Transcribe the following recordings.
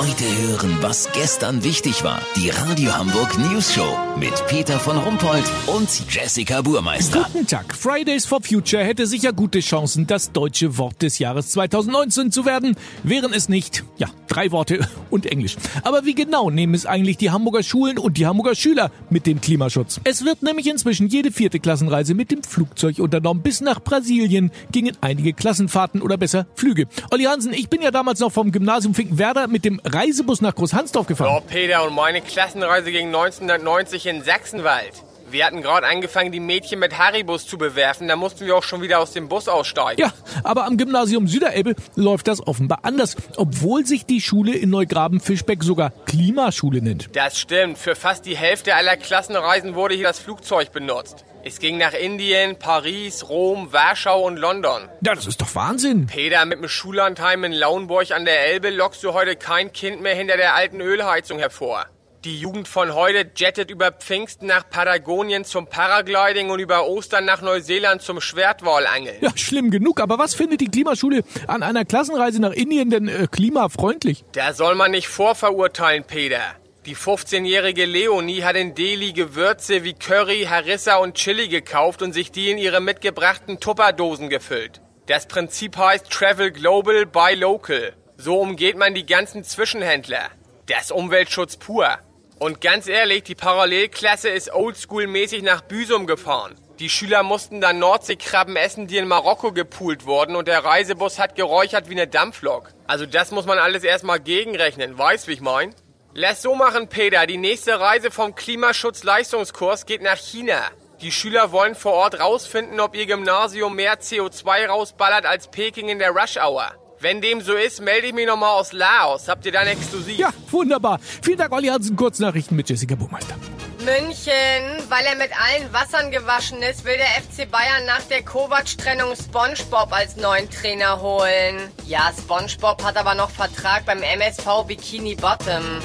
Heute hören, was gestern wichtig war. Die Radio Hamburg News Show mit Peter von Rumpold und Jessica Burmeister. Guten Tag. Fridays for Future hätte sicher gute Chancen, das deutsche Wort des Jahres 2019 zu werden. Wären es nicht, ja, drei Worte und Englisch. Aber wie genau nehmen es eigentlich die Hamburger Schulen und die Hamburger Schüler mit dem Klimaschutz? Es wird nämlich inzwischen jede vierte Klassenreise mit dem Flugzeug unternommen. Bis nach Brasilien gingen einige Klassenfahrten oder besser Flüge. Olli Hansen, ich bin ja damals noch vom Gymnasium Finkenwerder mit dem Reisebus nach Großhansdorf gefahren. Oh, Peter, und meine Klassenreise ging 1990 in Sachsenwald. Wir hatten gerade angefangen, die Mädchen mit Haribus zu bewerfen. Da mussten wir auch schon wieder aus dem Bus aussteigen. Ja, aber am Gymnasium Süderelbe läuft das offenbar anders, obwohl sich die Schule in Neugraben-Fischbeck sogar Klimaschule nennt. Das stimmt. Für fast die Hälfte aller Klassenreisen wurde hier das Flugzeug benutzt. Es ging nach Indien, Paris, Rom, Warschau und London. Ja, das ist doch Wahnsinn. Peter, mit dem Schullandheim in Lauenburg an der Elbe lockst du heute kein Kind mehr hinter der alten Ölheizung hervor. Die Jugend von heute jettet über Pfingsten nach Patagonien zum Paragliding und über Ostern nach Neuseeland zum Schwertwallangeln. Ja, schlimm genug, aber was findet die Klimaschule an einer Klassenreise nach Indien denn äh, klimafreundlich? Da soll man nicht vorverurteilen, Peter. Die 15-jährige Leonie hat in Delhi Gewürze wie Curry, Harissa und Chili gekauft und sich die in ihre mitgebrachten Tupperdosen gefüllt. Das Prinzip heißt Travel Global, Buy Local. So umgeht man die ganzen Zwischenhändler. Das Umweltschutz pur. Und ganz ehrlich, die Parallelklasse ist oldschool-mäßig nach Büsum gefahren. Die Schüler mussten dann Nordseekrabben essen, die in Marokko gepoolt wurden und der Reisebus hat geräuchert wie eine Dampflok. Also das muss man alles erstmal gegenrechnen, weißt wie ich mein? Lass so machen, Peter. Die nächste Reise vom Klimaschutzleistungskurs geht nach China. Die Schüler wollen vor Ort rausfinden, ob ihr Gymnasium mehr CO2 rausballert als Peking in der Rush Hour. Wenn dem so ist, melde ich mich nochmal aus Laos. Habt ihr dann exklusiv? Ja, wunderbar. Vielen Dank, Olli Hansen. Kurznachrichten mit Jessica Buchmeister. München, weil er mit allen Wassern gewaschen ist, will der FC Bayern nach der Kovac-Trennung SpongeBob als neuen Trainer holen. Ja, SpongeBob hat aber noch Vertrag beim MSV Bikini Bottom.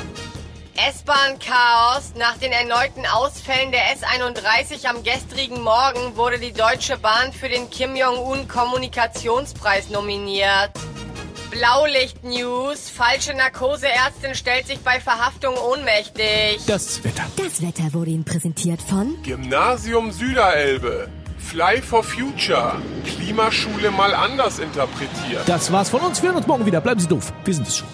S-Bahn-Chaos. Nach den erneuten Ausfällen der S31 am gestrigen Morgen wurde die Deutsche Bahn für den Kim Jong-un Kommunikationspreis nominiert. Blaulicht-News. Falsche Narkoseärztin stellt sich bei Verhaftung ohnmächtig. Das Wetter. Das Wetter wurde Ihnen präsentiert von Gymnasium Süderelbe. Fly for Future. Klimaschule mal anders interpretiert. Das war's von uns. Wir hören uns morgen wieder. Bleiben Sie doof. Wir sind es schon.